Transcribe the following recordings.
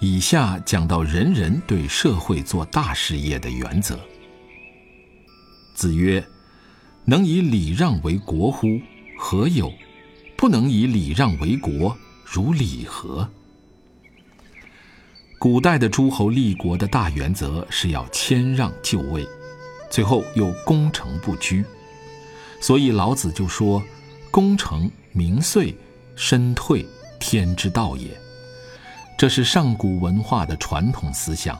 以下讲到人人对社会做大事业的原则。子曰：“能以礼让为国乎？何有？不能以礼让为国，如礼何？”古代的诸侯立国的大原则是要谦让就位，最后又功成不居，所以老子就说：“功成名遂，身退，天之道也。”这是上古文化的传统思想，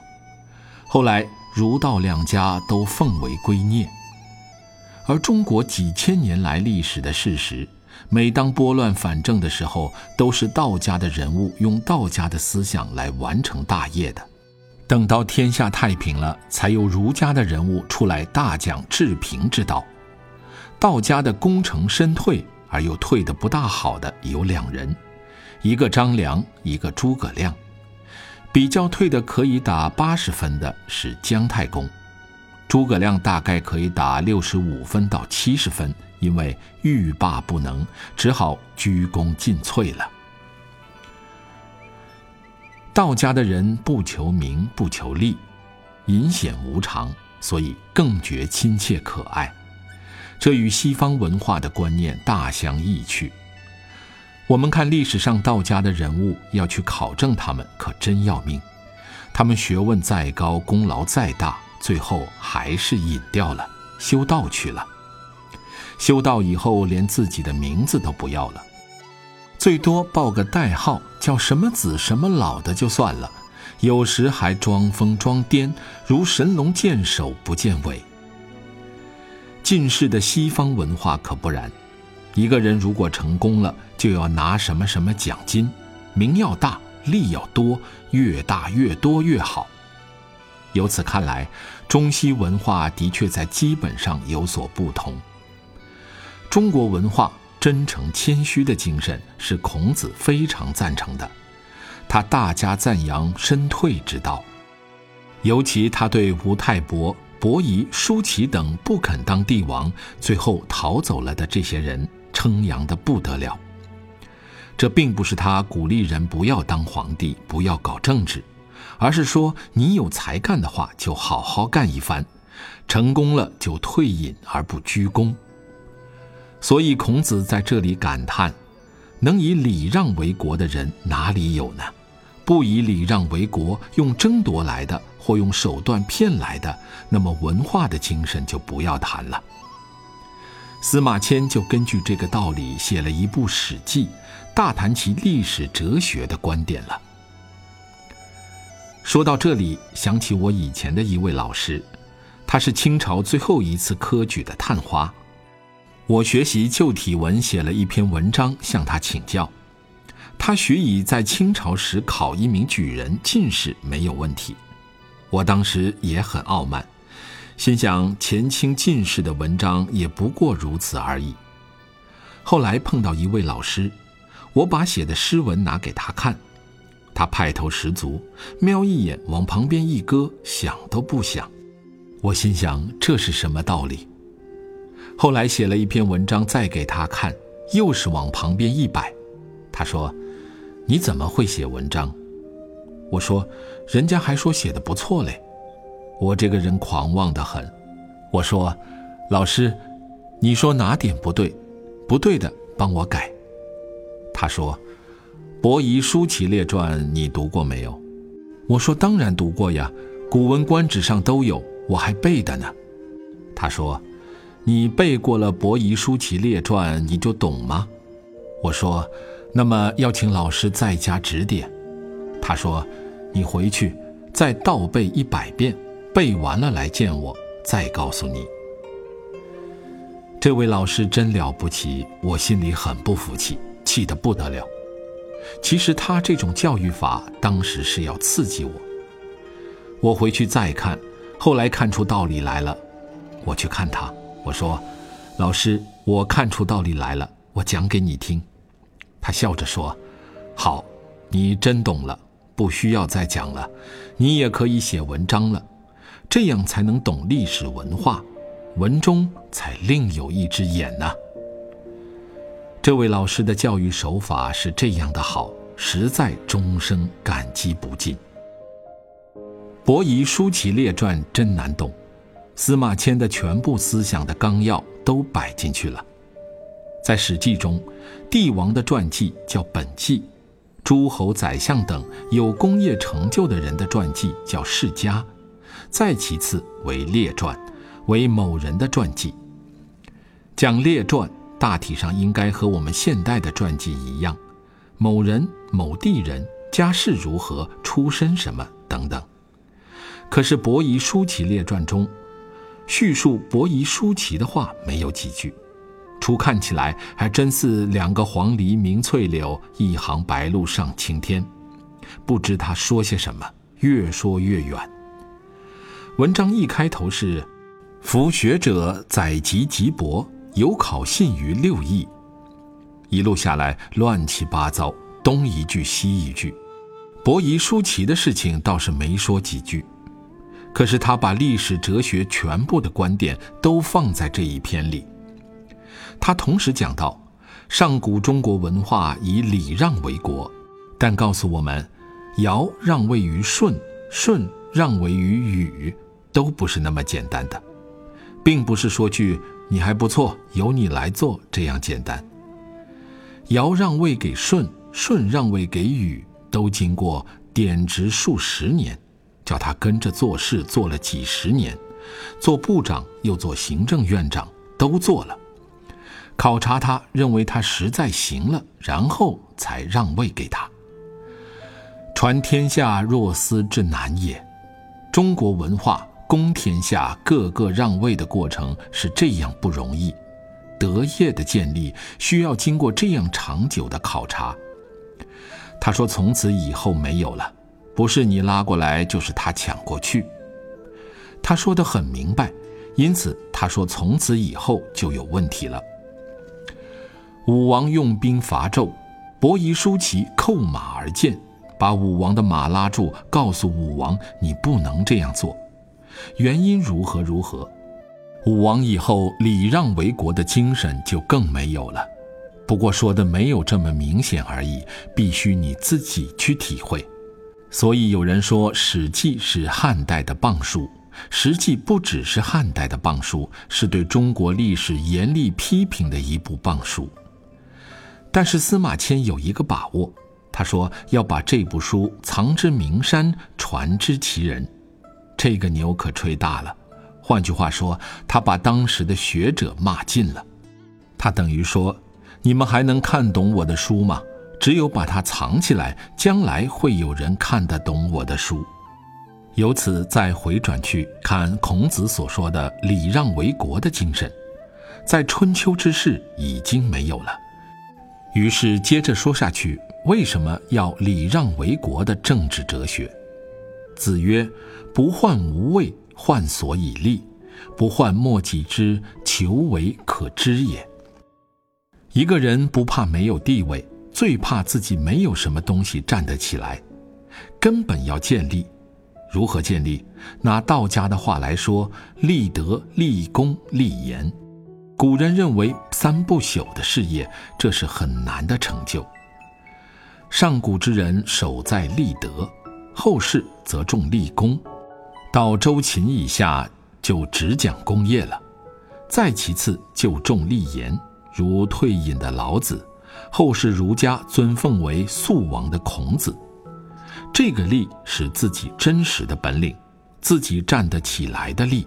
后来儒道两家都奉为圭臬。而中国几千年来历史的事实，每当拨乱反正的时候，都是道家的人物用道家的思想来完成大业的。等到天下太平了，才有儒家的人物出来大讲治平之道。道家的功成身退而又退得不大好的有两人。一个张良，一个诸葛亮，比较退的可以打八十分的是姜太公，诸葛亮大概可以打六十五分到七十分，因为欲罢不能，只好鞠躬尽瘁了。道家的人不求名，不求利，隐显无常，所以更觉亲切可爱，这与西方文化的观念大相异趣。我们看历史上道家的人物，要去考证他们，可真要命。他们学问再高，功劳再大，最后还是隐掉了，修道去了。修道以后，连自己的名字都不要了，最多报个代号，叫什么子什么老的就算了。有时还装疯装癫，如神龙见首不见尾。近世的西方文化可不然。一个人如果成功了，就要拿什么什么奖金，名要大，利要多，越大越多越好。由此看来，中西文化的确在基本上有所不同。中国文化真诚谦虚的精神是孔子非常赞成的，他大加赞扬身退之道，尤其他对吴太伯、伯夷、叔齐等不肯当帝王，最后逃走了的这些人。称扬的不得了。这并不是他鼓励人不要当皇帝，不要搞政治，而是说你有才干的话，就好好干一番，成功了就退隐而不居功。所以孔子在这里感叹：能以礼让为国的人哪里有呢？不以礼让为国，用争夺来的，或用手段骗来的，那么文化的精神就不要谈了。司马迁就根据这个道理写了一部《史记》，大谈其历史哲学的观点了。说到这里，想起我以前的一位老师，他是清朝最后一次科举的探花。我学习旧体文，写了一篇文章向他请教，他许以在清朝时考一名举人进士没有问题。我当时也很傲慢。心想前清进士的文章也不过如此而已。后来碰到一位老师，我把写的诗文拿给他看，他派头十足，瞄一眼往旁边一搁，想都不想。我心想这是什么道理？后来写了一篇文章再给他看，又是往旁边一摆。他说：“你怎么会写文章？”我说：“人家还说写的不错嘞。”我这个人狂妄的很，我说：“老师，你说哪点不对？不对的帮我改。”他说：“伯夷叔齐列传你读过没有？”我说：“当然读过呀，古文观止上都有，我还背的呢。”他说：“你背过了伯夷叔齐列传，你就懂吗？”我说：“那么要请老师再加指点。”他说：“你回去再倒背一百遍。”背完了来见我，再告诉你。这位老师真了不起，我心里很不服气，气得不得了。其实他这种教育法当时是要刺激我。我回去再看，后来看出道理来了。我去看他，我说：“老师，我看出道理来了，我讲给你听。”他笑着说：“好，你真懂了，不需要再讲了，你也可以写文章了，这样才能懂历史文化，文中才另有一只眼呢。”这位老师的教育手法是这样的好，实在终生感激不尽。伯夷叔齐列传真难懂，司马迁的全部思想的纲要都摆进去了。在《史记》中，帝王的传记叫本纪，诸侯、宰相等有功业成就的人的传记叫世家，再其次为列传，为某人的传记。讲列传。大体上应该和我们现代的传记一样，某人、某地人家世如何、出身什么等等。可是《伯夷叔齐列传》中，叙述伯夷叔齐的话没有几句，初看起来还真似两个黄鹂鸣翠柳，一行白鹭上青天。不知他说些什么，越说越远。文章一开头是：“夫学者载籍吉伯。”有考信于六艺，一路下来乱七八糟，东一句西一句。伯夷叔齐的事情倒是没说几句，可是他把历史哲学全部的观点都放在这一篇里。他同时讲到，上古中国文化以礼让为国，但告诉我们，尧让位于舜，舜让位于禹，都不是那么简单的，并不是说句。你还不错，由你来做，这样简单。尧让位给舜，舜让位给禹，都经过典职数十年，叫他跟着做事做了几十年，做部长又做行政院长，都做了。考察他，认为他实在行了，然后才让位给他。传天下若斯之难也，中国文化。公天下，个个让位的过程是这样不容易，德业的建立需要经过这样长久的考察。他说：“从此以后没有了，不是你拉过来，就是他抢过去。”他说的很明白，因此他说：“从此以后就有问题了。”武王用兵伐纣，伯夷叔齐扣马而谏，把武王的马拉住，告诉武王：“你不能这样做。”原因如何如何？武王以后礼让为国的精神就更没有了。不过说的没有这么明显而已，必须你自己去体会。所以有人说《史记》是汉代的棒书，实际不只是汉代的棒书，是对中国历史严厉批评的一部棒书。但是司马迁有一个把握，他说要把这部书藏之名山，传之其人。这个牛可吹大了，换句话说，他把当时的学者骂尽了。他等于说：“你们还能看懂我的书吗？只有把它藏起来，将来会有人看得懂我的书。”由此再回转去看孔子所说的“礼让为国”的精神，在春秋之世已经没有了。于是接着说下去，为什么要礼让为国的政治哲学？子曰。不患无位，患所以立；不患莫己之求为可知也。一个人不怕没有地位，最怕自己没有什么东西站得起来。根本要建立，如何建立？拿道家的话来说，立德、立功、立言。古人认为三不朽的事业，这是很难的成就。上古之人守在立德，后世则重立功。到周秦以下就只讲功业了，再其次就重立言，如退隐的老子，后世儒家尊奉为素王的孔子。这个立是自己真实的本领，自己站得起来的立，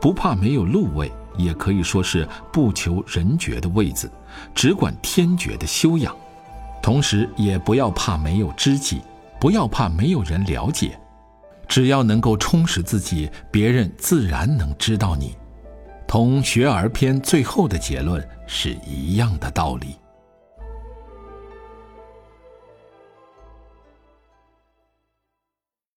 不怕没有禄位，也可以说是不求人爵的位子，只管天爵的修养。同时也不要怕没有知己，不要怕没有人了解。只要能够充实自己，别人自然能知道你，同《学而篇》最后的结论是一样的道理。